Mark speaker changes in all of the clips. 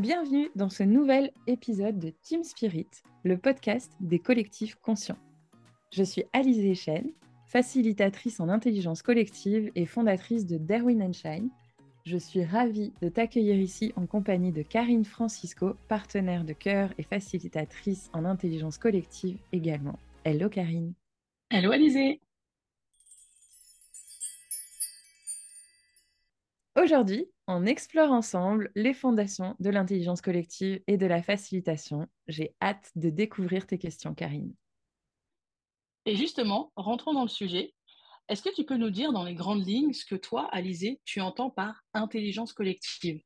Speaker 1: Bienvenue dans ce nouvel épisode de Team Spirit, le podcast des collectifs conscients. Je suis Alizée Chen, facilitatrice en intelligence collective et fondatrice de Darwin Shine. Je suis ravie de t'accueillir ici en compagnie de Karine Francisco, partenaire de cœur et facilitatrice en intelligence collective également. Hello Karine.
Speaker 2: Hello Alizée.
Speaker 1: Aujourd'hui, on explore ensemble les fondations de l'intelligence collective et de la facilitation. J'ai hâte de découvrir tes questions, Karine.
Speaker 2: Et justement, rentrons dans le sujet. Est-ce que tu peux nous dire dans les grandes lignes ce que toi, Alizé, tu entends par intelligence collective?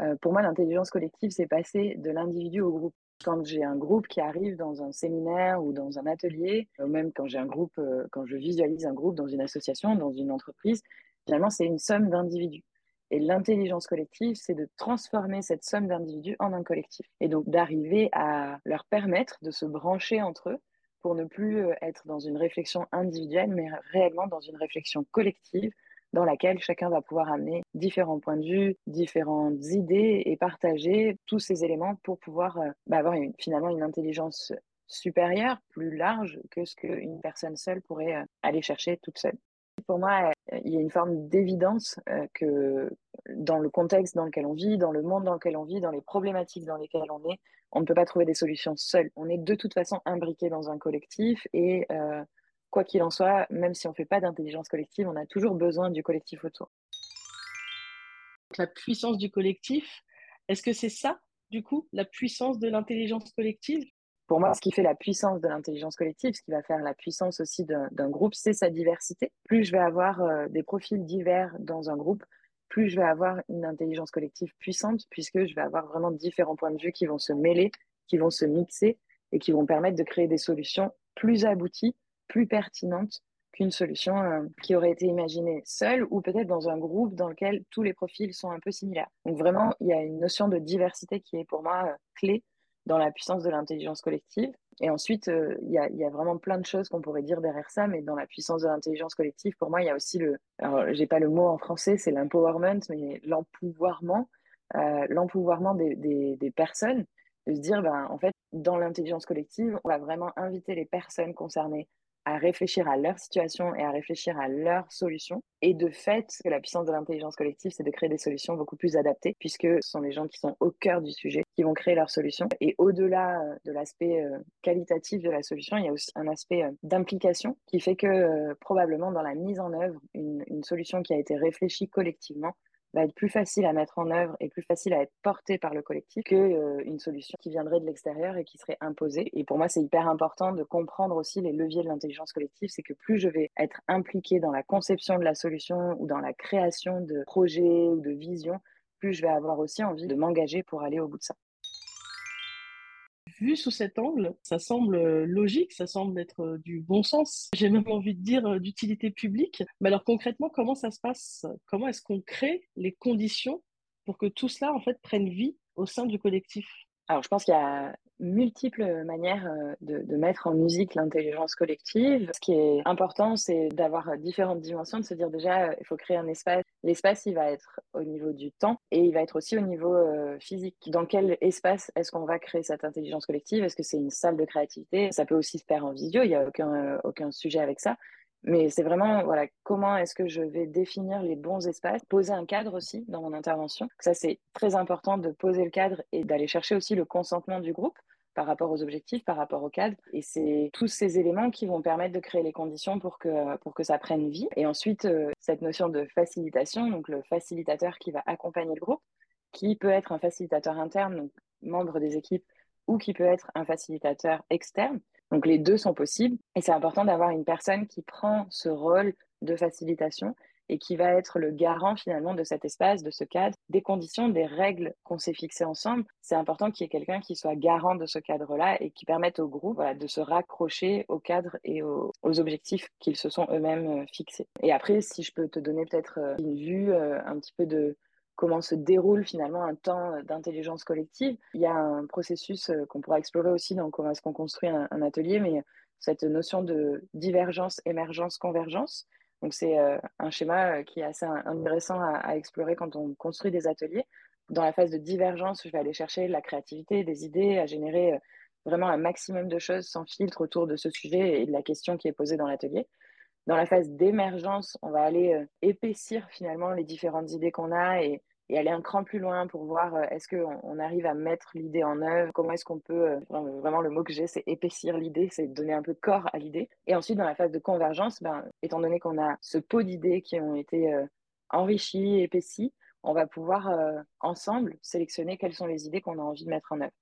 Speaker 3: Euh, Pour moi, l'intelligence collective, c'est passer de l'individu au groupe. Quand j'ai un groupe qui arrive dans un séminaire ou dans un atelier, ou même quand j'ai un groupe, euh, quand je visualise un groupe dans une association, dans une entreprise, finalement, c'est une somme d'individus. Et l'intelligence collective, c'est de transformer cette somme d'individus en un collectif. Et donc d'arriver à leur permettre de se brancher entre eux pour ne plus euh, être dans une réflexion individuelle, mais réellement dans une réflexion collective dans laquelle chacun va pouvoir amener différents points de vue, différentes idées et partager tous ces éléments pour pouvoir euh, bah, avoir finalement une intelligence supérieure, plus large que ce qu'une personne seule pourrait euh, aller chercher toute seule. Pour moi, il y a une forme d'évidence que dans le contexte dans lequel on vit, dans le monde dans lequel on vit, dans les problématiques dans lesquelles on est, on ne peut pas trouver des solutions seuls. On est de toute façon imbriqué dans un collectif et quoi qu'il en soit, même si on ne fait pas d'intelligence collective, on a toujours besoin du collectif autour.
Speaker 2: La puissance du collectif, est-ce que c'est ça, du coup, la puissance de l'intelligence collective?
Speaker 3: Pour moi, ce qui fait la puissance de l'intelligence collective, ce qui va faire la puissance aussi d'un groupe, c'est sa diversité. Plus je vais avoir euh, des profils divers dans un groupe, plus je vais avoir une intelligence collective puissante, puisque je vais avoir vraiment différents points de vue qui vont se mêler, qui vont se mixer et qui vont permettre de créer des solutions plus abouties, plus pertinentes qu'une solution euh, qui aurait été imaginée seule ou peut-être dans un groupe dans lequel tous les profils sont un peu similaires. Donc vraiment, il y a une notion de diversité qui est pour moi euh, clé dans la puissance de l'intelligence collective. Et ensuite, euh, il y, a, vraiment plein de choses qu'on pourrait dire derrière ça, mais dans la puissance de l'intelligence collective, pour moi, il y a aussi le. Alors, j'ai pas le mot en français, c'est l'empowerment, mais l'empouvoirment, euh, des, des, des, personnes, de se dire, ben, en fait, dans l'intelligence collective, on va vraiment inviter les personnes concernées à réfléchir à leur situation et à réfléchir à leurs solutions. Et de fait, la puissance de l'intelligence collective, c'est de créer des solutions beaucoup plus adaptées, puisque ce sont les gens qui sont au cœur du sujet qui vont créer leurs solutions. Et au-delà euh, de l'aspect euh, qualitatif de la solution, il y a aussi un aspect euh, d'implication qui fait que probablement dans la mise en œuvre, une, une solution qui a été réfléchie collectivement va être plus facile à mettre en œuvre et plus facile à être porté par le collectif que euh, solution qui viendrait de l'extérieur et qui serait imposée. Et pour moi, c'est hyper important de comprendre aussi les leviers de l'intelligence collective. C'est que plus je vais être impliqué dans la conception de la solution ou dans la création de projets ou de visions, plus je vais avoir aussi envie de m'engager pour aller au bout de ça
Speaker 2: vu sous cet angle, ça semble euh, logique, ça semble être euh, du bon sens. J'ai même envie de dire euh, d'utilité publique. Mais alors concrètement, comment ça se passe? Comment est-ce qu'on crée les conditions pour que tout cela en fait prenne vie au sein du collectif?
Speaker 3: Alors, je pense qu'il y a multiples manières euh, de, mettre en musique l'intelligence collective. Ce qui est important, c'est d'avoir différentes dimensions, de se dire déjà, euh, il faut créer un espace. L'espace, il va être au niveau du temps et il va être aussi au niveau euh, physique. Dans quel espace est-ce qu'on va créer cette intelligence collective? Est-ce que c'est une salle de créativité? Ça peut aussi se faire en visio, il n'y a aucun, aucun sujet avec ça. Mais c'est vraiment, voilà, comment est-ce que je vais définir les bons espaces, poser un cadre aussi dans mon intervention. Ça, c'est très important de poser le cadre et d'aller chercher aussi le consentement du groupe par rapport aux objectifs, par rapport au cadre. Et c'est tous ces éléments qui vont permettre de créer les conditions pour que, pour que ça prenne vie. Et ensuite, euh, cette notion de facilitation, donc le facilitateur qui va accompagner le groupe, qui peut être un facilitateur interne, donc membre des équipes, ou qui peut être un facilitateur externe. Donc les deux sont possibles et c'est important d'avoir une personne qui prend ce rôle de facilitation et qui va être le garant finalement de cet espace, de ce cadre, des conditions, des règles qu'on s'est fixées ensemble. C'est important qu'il y ait quelqu'un qui soit garant de ce cadre-là et qui permette au groupe de se raccrocher au cadre et aux, objectifs qu'ils se sont eux-mêmes euh, fixés. Et après, si je peux te donner peut-être euh, une vue euh, un petit peu de, comment se déroule finalement un temps euh, d'intelligence collective. Il y a un processus euh, qu'on pourra explorer aussi dans comment est-ce qu'on construit un, atelier, mais cette notion de divergence, émergence, convergence. Donc c'est euh, un schéma qui est assez intéressant à, explorer quand on construit des ateliers, Dans la phase de divergence, je vais aller chercher la créativité, des idées, à générer vraiment un maximum de choses sans filtre autour de ce sujet et de la question qui est posée dans l'atelier. Dans la phase d'émergence, on va aller épaissir finalement les différentes idées qu'on a et aller un cran plus loin pour voir euh, est-ce qu'on on arrive à mettre l'idée en œuvre, comment est-ce qu'on peut, euh, vraiment le mot que j'ai, c'est épaissir l'idée, c'est donner un peu de corps à l'idée. Et ensuite, dans la phase de convergence, ben, étant donné qu'on a ce pot d'idées qui ont été euh, enrichies, épaissies, on va pouvoir ensemble sélectionner quelles sont les idées qu'on a envie de mettre en œuvre.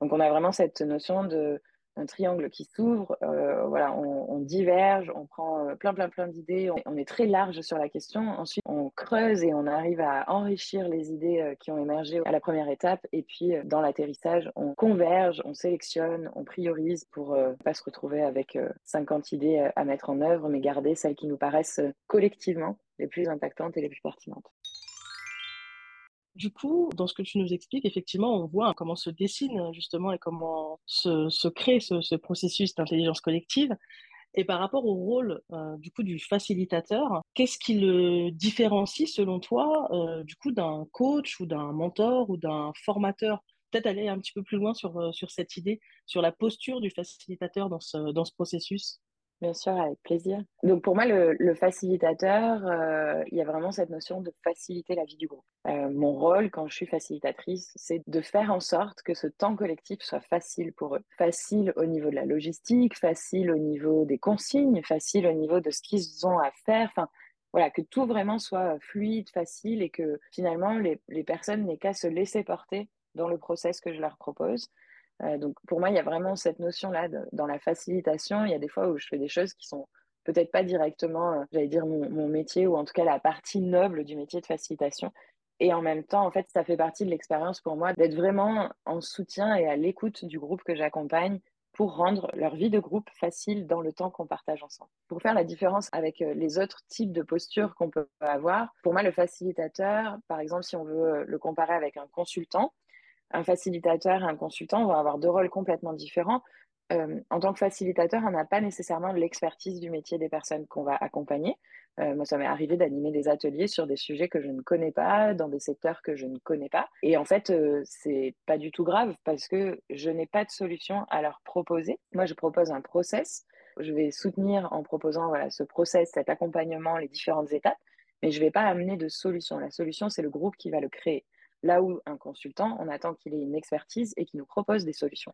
Speaker 3: Donc on a vraiment cette notion de un triangle qui s'ouvre, euh, voilà, on, diverge, on prend euh, plein, plein, plein d'idées, on, est très large sur la question. Ensuite, on creuse et on arrive à enrichir les idées euh, qui ont émergé à la première étape. Et puis, dans l'atterrissage, on converge, on sélectionne, on priorise pour ne pas se retrouver avec 50 idées à mettre en œuvre, mais garder celles qui nous paraissent collectivement les plus impactantes et les plus pertinentes.
Speaker 2: Du coup, dans ce que tu nous expliques, effectivement, on voit comment se dessine justement et comment se, crée ce, processus d'intelligence collective. Et par rapport au rôle euh, du coup du facilitateur, qu'est-ce qui le différencie selon toi euh, du coup d'un coach ou d'un mentor ou d'un formateur? Peut-être aller un petit peu plus loin sur, euh, cette idée, sur la posture du facilitateur dans ce processus.
Speaker 3: Bien sûr, avec plaisir. Donc pour moi, le, facilitateur, euh, il y a vraiment cette notion de faciliter la vie du groupe. Euh, mon rôle quand je suis facilitatrice, c'est de faire en sorte que ce temps collectif soit facile pour eux. Facile au niveau de la logistique, facile au niveau des consignes, facile au niveau de ce qu'ils ont à faire. Enfin, voilà, que tout vraiment soit fluide, facile et que finalement les, les personnes n'aient qu'à se laisser porter dans le process que je leur propose. Euh, donc pour moi, il y a vraiment cette notion-là dans la facilitation. Il y a des fois où je fais des choses qui sont peut-être pas directement, euh, j'allais dire, mon, métier, ou en tout cas la partie noble du métier de facilitation. Et en même temps, en fait, ça fait partie de l'expérience pour moi d'être vraiment en soutien et à l'écoute du groupe que j'accompagne pour rendre leur vie de groupe facile dans le temps qu'on partage ensemble. Pour faire la différence avec euh, les autres types de postures qu'on peut avoir, pour moi, le facilitateur, par exemple, si on veut le comparer avec un consultant, un facilitateur et un consultant vont avoir deux rôles complètement différents. Euh, en tant que facilitateur, on n'a pas nécessairement l'expertise du métier des personnes qu'on va accompagner. Euh, moi, ça m'est arrivé d'animer des ateliers sur des sujets que je ne connais pas, dans des secteurs que je ne connais pas. Et en fait, euh, c'est pas du tout grave parce que je n'ai pas de solution à leur proposer. Moi, je propose un process. Je vais soutenir en proposant voilà, ce process, cet accompagnement, les différentes étapes, mais je ne vais pas amener de solution. La solution, c'est le groupe qui va le créer. Là où un consultant, on attend qu'il ait une expertise et qu'il nous propose des solutions.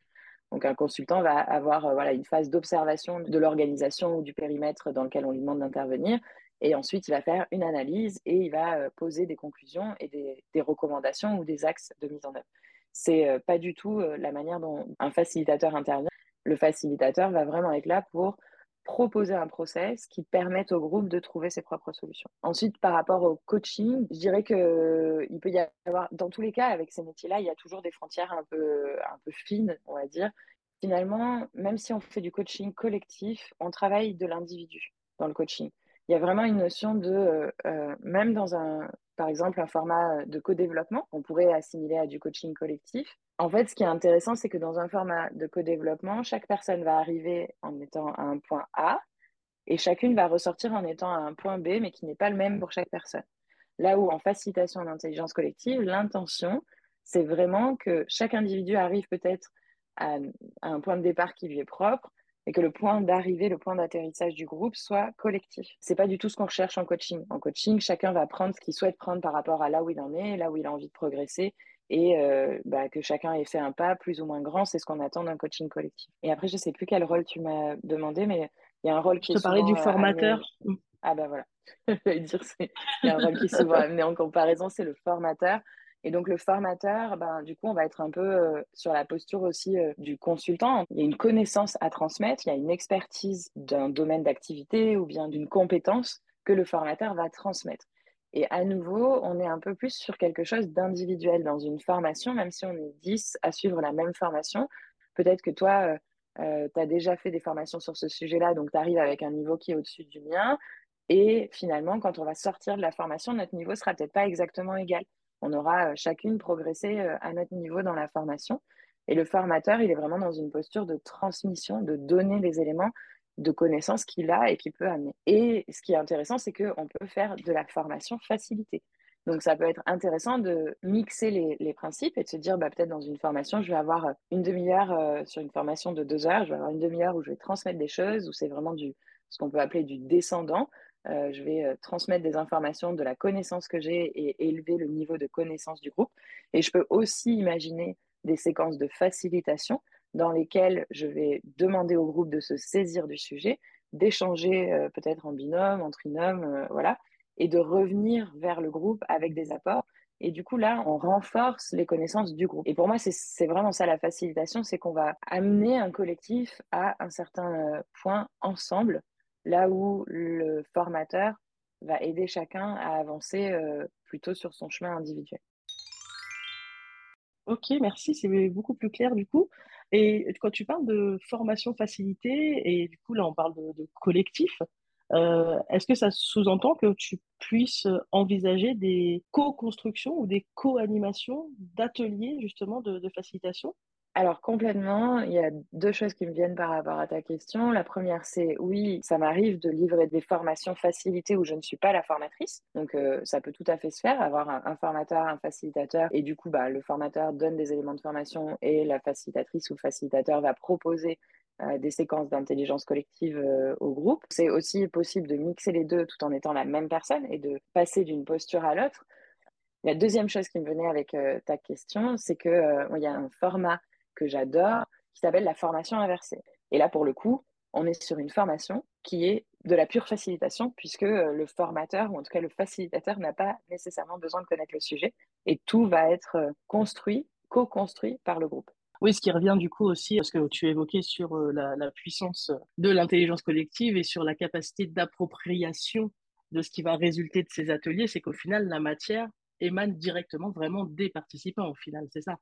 Speaker 3: Donc un consultant va avoir euh, voilà, une phase d'observation de l'organisation ou du périmètre dans lequel on lui demande d'intervenir. Et ensuite, il va faire une analyse et il va euh, poser des conclusions et des, recommandations ou des axes de mise en œuvre. C'est euh, pas du tout la manière dont un facilitateur intervient. Le facilitateur va vraiment être là pour proposer un process qui permette au groupe de trouver ses propres solutions. Ensuite, par rapport au coaching, je dirais qu'il euh, peut y avoir, dans tous les cas, avec ces métiers-là, il y a toujours des frontières un peu, un peu fines, on va dire. Finalement, même si on fait du coaching collectif, on travaille de l'individu dans le coaching. Il y a vraiment une notion de, euh, euh, même dans un, par exemple, un format de co-développement, on pourrait assimiler à du coaching collectif. En fait, ce qui est intéressant, c'est que dans un format de co-développement, chaque personne va arriver en étant à un point A et chacune va ressortir en étant à un point B, mais qui n'est pas le même pour chaque personne. Là où en facilitation d'intelligence collective, l'intention, c'est vraiment que chaque individu arrive peut-être à, un point de départ qui lui est propre, et que le point d'arrivée, le point d'atterrissage du groupe soit collectif. C'est pas du tout ce qu'on recherche en coaching. En coaching, chacun va prendre ce qu'il souhaite prendre par rapport à là où il en est, là où il a envie de progresser, et euh, bah, que chacun ait fait un pas plus ou moins grand, c'est ce qu'on attend d'un coaching collectif. Et après, je sais plus quel rôle tu m'as demandé, mais il y a un rôle qui
Speaker 2: je te parlais du euh, formateur.
Speaker 3: Ah ben voilà, dire il y a un rôle qui est souvent amené en comparaison, c'est le formateur. Et donc, le formateur, ben, du coup, on va être un peu euh, sur la posture aussi euh, du consultant. Il y a une connaissance à transmettre, il y a une expertise d'un domaine d'activité ou bien d'une compétence que le formateur va transmettre. Et à nouveau, on est un peu plus sur quelque chose d'individuel dans une formation, même si on est 10 à suivre la même formation. Peut-être que toi, euh, tu as déjà fait des formations sur ce sujet-là, donc tu arrives avec un niveau qui est au-dessus du mien. Et finalement, quand on va sortir de la formation, notre niveau sera peut-être pas exactement égal on aura euh, chacune progressé euh, à notre niveau dans la formation. Et le formateur, il est vraiment dans une posture de transmission, de donner les éléments de connaissances qu'il a et qu'il peut amener. Et ce qui est intéressant, c'est qu'on peut faire de la formation facilitée. Donc, ça peut être intéressant de mixer les, principes et de se dire, bah, peut-être dans une formation, je vais avoir une demi-heure sur une formation de deux heures, je vais avoir une demi-heure où je vais transmettre des choses, où c'est vraiment du, ce qu'on peut appeler du descendant. je vais transmettre des informations de la connaissance que j'ai et élever le niveau de connaissance du groupe. Et je peux aussi imaginer des séquences de facilitation dans lesquelles je vais demander au groupe de se saisir du sujet, d'échanger euh, peut-être en binôme, en trinôme, euh, voilà, et de revenir vers le groupe avec des apports. Et du coup, là, on renforce les connaissances du groupe. Et pour moi, c'est vraiment ça la facilitation, c'est qu'on va amener un collectif à un certain euh, point ensemble, là où le formateur va aider chacun à avancer plutôt sur son chemin individuel.
Speaker 2: Ok, merci, c'est beaucoup plus clair du coup. Et quand tu parles de formation facilitée, et du coup là on parle de, collectif, euh, est-ce que ça sous-entend que tu puisses envisager des co-constructions ou des co-animations d'ateliers justement de facilitation?
Speaker 3: Alors complètement, il y a deux choses qui me viennent par rapport à ta question. La première, c'est oui, ça m'arrive de livrer des formations facilitées où je ne suis pas la formatrice. Donc euh, ça peut tout à fait se faire, avoir un, formateur, un facilitateur, et du coup, bah, le formateur donne des éléments de formation et la facilitatrice ou le facilitateur va proposer euh, des séquences d'intelligence collective euh, au groupe. C'est aussi possible de mixer les deux tout en étant la même personne et de passer d'une posture à l'autre. La deuxième chose qui me venait avec ta question, c'est qu'il il y a un format que j'adore, qui s'appelle la formation inversée. Et là, pour le coup, on est sur une formation qui est de la pure facilitation, puisque euh, le formateur, ou en tout cas le facilitateur, n'a pas nécessairement besoin de connaître le sujet, et tout va être euh, construit, co-construit par le groupe.
Speaker 2: Oui, ce qui revient du coup aussi à ce que tu évoquais sur euh, la, la puissance de l'intelligence collective et sur la capacité d'appropriation de ce qui va résulter de ces ateliers, c'est qu'au final, la matière émane directement vraiment des participants, au final, c'est ça.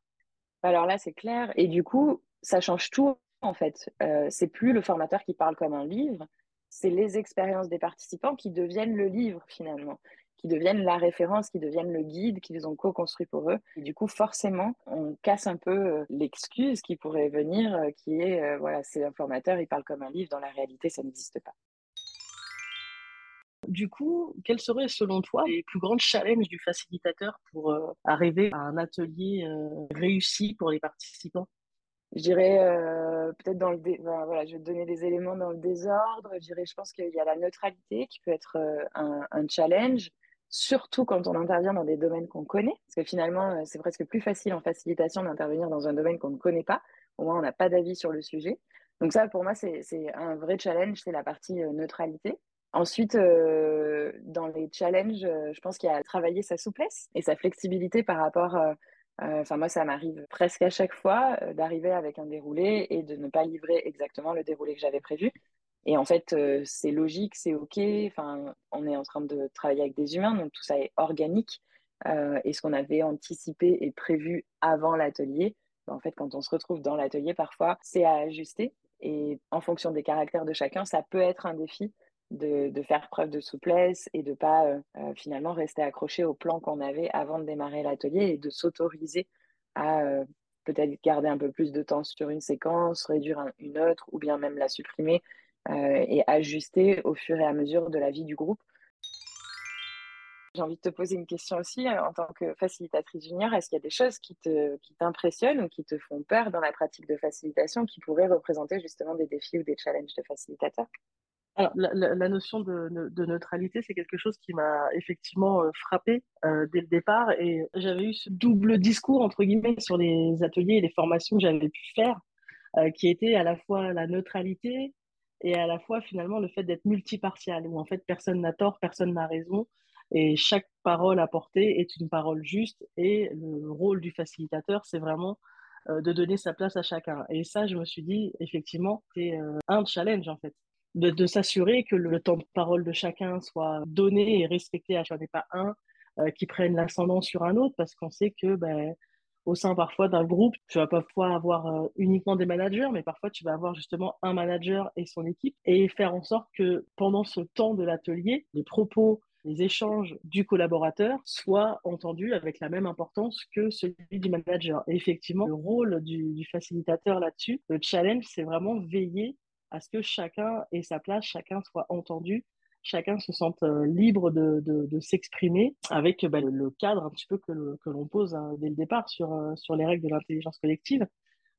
Speaker 3: Alors là, c'est clair. Et du coup, ça change tout, en fait. Euh, c'est plus le formateur qui parle comme un livre, c'est les expériences des participants qui deviennent le livre, finalement, qui deviennent la référence, qui deviennent le guide qu'ils ont co-construit pour eux. Du coup, forcément, on casse un peu euh, l'excuse qui pourrait venir, euh, qui est, voilà, c'est un formateur, il parle comme un livre. Dans la réalité, ça n'existe pas.
Speaker 2: Du coup, quels seraient selon toi les plus grands challenges du facilitateur pour euh, arriver à un atelier euh, réussi pour les participants?
Speaker 3: Je dirais euh, peut-être dans le voilà, je vais donner des éléments dans le désordre. Je dirais, je pense qu'il y a la neutralité qui peut être un, un, challenge, surtout quand on intervient dans des domaines qu'on connaît, parce que finalement, c'est presque plus facile en facilitation d'intervenir dans un domaine qu'on ne connaît pas. Au moins, on n'a pas d'avis sur le sujet. Donc ça, pour moi, c'est un vrai challenge, c'est la partie neutralité. Ensuite, euh, dans les challenges, euh, je pense qu'il y a à travailler sa souplesse et sa flexibilité par rapport. Euh, enfin, moi, ça m'arrive presque à chaque fois d'arriver avec un déroulé et de ne pas livrer exactement le déroulé que j'avais prévu. Et en fait, c'est logique, c'est OK. Enfin, on est en train de travailler avec des humains, donc tout ça est organique. et ce qu'on avait anticipé et prévu avant l'atelier, ben, en fait, quand on se retrouve dans l'atelier, parfois, c'est à ajuster. Et en fonction des caractères de chacun, ça peut être un défi de, faire preuve de souplesse et de pas euh, euh, finalement rester accroché au plan qu'on avait avant de démarrer l'atelier et de s'autoriser à euh, peut-être garder un peu plus de temps sur une séquence, réduire une autre ou bien même la supprimer et ajuster au fur et à mesure de la vie du groupe. J'ai envie de te poser une question aussi en tant que facilitatrice junior. Est-ce qu'il y a des choses qui t'impressionnent ou qui te font peur dans la pratique de facilitation qui pourraient représenter justement des défis ou des challenges de facilitateur?
Speaker 2: La, notion de, neutralité, c'est quelque chose qui m'a effectivement euh, frappé euh, dès le départ. Et j'avais eu ce double discours, entre guillemets, sur les ateliers et les formations que j'avais pu faire, euh, qui était à la fois la neutralité et à la fois finalement le fait d'être multipartial, où en fait personne n'a tort, personne n'a raison, et chaque parole apportée est une parole juste. Et le rôle du facilitateur, c'est vraiment de donner sa place à chacun. Et ça, je me suis dit, effectivement, c'est un challenge en fait de, s'assurer que le temps de parole de chacun soit donné et respecté, à chaque n'est pas un euh, qui prenne l'ascendant sur un autre, parce qu'on sait que ben, au sein parfois d'un groupe, tu vas parfois avoir euh, uniquement des managers, mais parfois tu vas avoir justement un manager et son équipe, et faire en sorte que pendant ce temps de l'atelier, les propos, les échanges du collaborateur soient entendus avec la même importance que celui du manager. Et effectivement, le rôle du, du facilitateur là-dessus, le challenge, c'est vraiment veiller à ce que chacun ait sa place, chacun soit entendu, chacun se sente libre de, de, s'exprimer avec bah, le, cadre un petit peu que, que l'on pose hein, dès le départ sur, sur les règles de l'intelligence collective.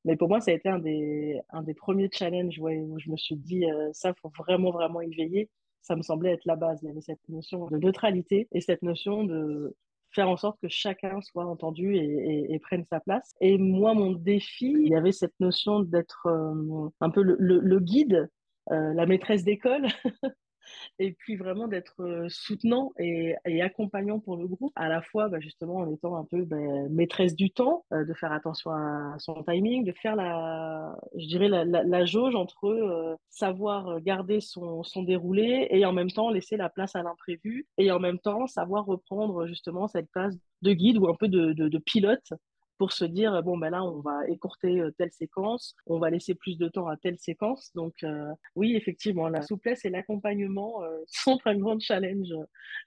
Speaker 2: Mais pour moi, ça a été un des, un des premiers challenges où je me suis dit, ça, il faut vraiment, vraiment y veiller. Ça me semblait être la base. Il y avait cette notion de neutralité et cette notion de faire en sorte que chacun soit entendu et, prenne sa place. Et moi, mon défi, il y avait cette notion d'être un peu le, le guide, la maîtresse d'école et puis vraiment d'être euh, soutenant et, accompagnant pour le groupe, à la fois bah, justement en étant un peu bah, maîtresse du temps, euh, de faire attention à son timing, de faire la, je dirais la, jauge entre euh, savoir garder son, déroulé et en même temps laisser la place à l'imprévu et en même temps savoir reprendre justement cette place de guide ou un peu de pilote pour se dire bon ben là on va écourter euh, telle séquence, on va laisser plus de temps à telle séquence. Donc euh, oui effectivement la souplesse et l'accompagnement euh, sont un grand challenge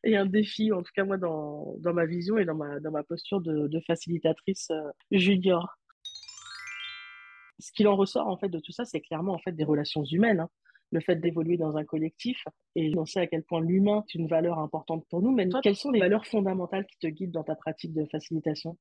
Speaker 2: et un défi en tout cas moi dans, dans ma vision et dans ma dans ma posture de, de facilitatrice junior. Ce qu'il en ressort en fait de tout ça, c'est clairement en fait des relations humaines. Hein. le fait d'évoluer dans un collectif et on sait à quel point l'humain est une valeur importante pour nous. Mais toi, quelles sont les valeurs fondamentales qui te guident dans ta pratique de facilitation?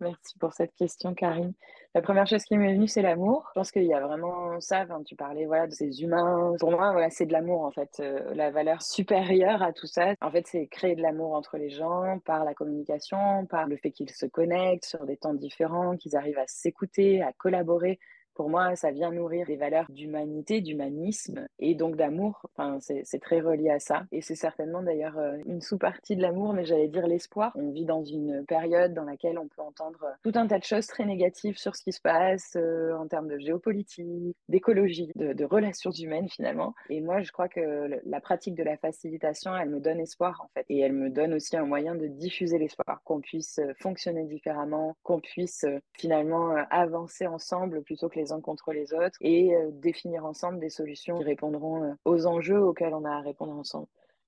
Speaker 3: Merci pour cette question, Karine. La première chose qui m'est venue, c'est l'amour. Je pense qu'il y a vraiment ça. tu parlais voilà, de ces humains. Pour moi, voilà, c'est de l'amour, en fait. Euh, la valeur supérieure à tout ça, en fait, c'est créer de l'amour entre les gens par la communication, par le fait qu'ils se connectent sur des temps différents, qu'ils arrivent à s'écouter, à collaborer. Pour moi, ça vient nourrir des valeurs d'humanité, d'humanisme et donc d'amour. Enfin, c'est très relié à ça. Et c'est certainement d'ailleurs euh, une sous-partie de l'amour, mais j'allais dire l'espoir. On vit dans une période dans laquelle on peut entendre euh, tout un tas de choses très négatives sur ce qui se passe euh, en termes de géopolitique, d'écologie, de, relations humaines finalement. Et moi, je crois que la pratique de la facilitation, elle me donne espoir en fait. Et elle me donne aussi un moyen de diffuser l'espoir, qu'on puisse fonctionner différemment, qu'on puisse finalement avancer ensemble plutôt que les uns contre les autres et euh, définir ensemble des solutions qui répondront euh, aux enjeux auxquels on a à répondre ensemble.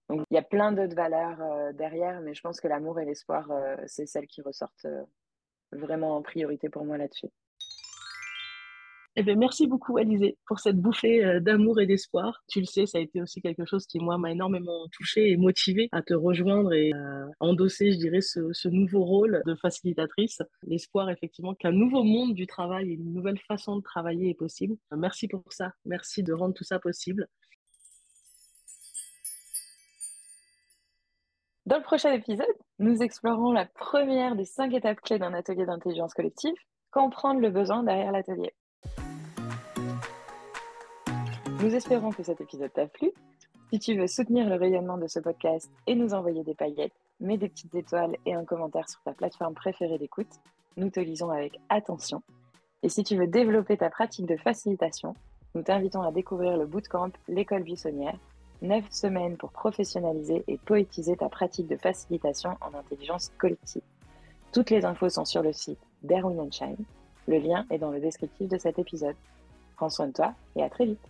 Speaker 3: Donc il y a plein d'autres valeurs euh, derrière, mais je pense que l'amour et l'espoir, c'est celles qui ressortent vraiment en priorité pour moi là-dessus.
Speaker 2: Eh bien, merci beaucoup, Alizé, pour cette bouffée euh, d'amour et d'espoir. Tu le sais, ça a été aussi quelque chose qui, moi, m'a énormément touchée et motivée à te rejoindre et à endosser, je dirais, ce, nouveau rôle de facilitatrice. L'espoir, effectivement, qu'un nouveau monde du travail et une nouvelle façon de travailler est possible. Merci pour ça. Merci de rendre tout ça possible.
Speaker 3: Dans le prochain épisode, nous explorons la première des cinq étapes clés d'un atelier d'intelligence collective, comprendre le besoin derrière l'atelier. Nous espérons que cet épisode t'a plu. Si tu veux soutenir le rayonnement de ce podcast et nous envoyer des paillettes, mets des petites étoiles et un commentaire sur ta plateforme préférée d'écoute. Nous te lisons avec attention. Et si tu veux développer ta pratique de facilitation, nous t'invitons à découvrir le bootcamp L'école buissonnière, 9 semaines pour professionnaliser et poétiser ta pratique de facilitation en intelligence collective. Toutes les infos sont sur le site d'Erwin Shine. Le lien est dans le descriptif de cet épisode. Prends soin de toi et à très vite.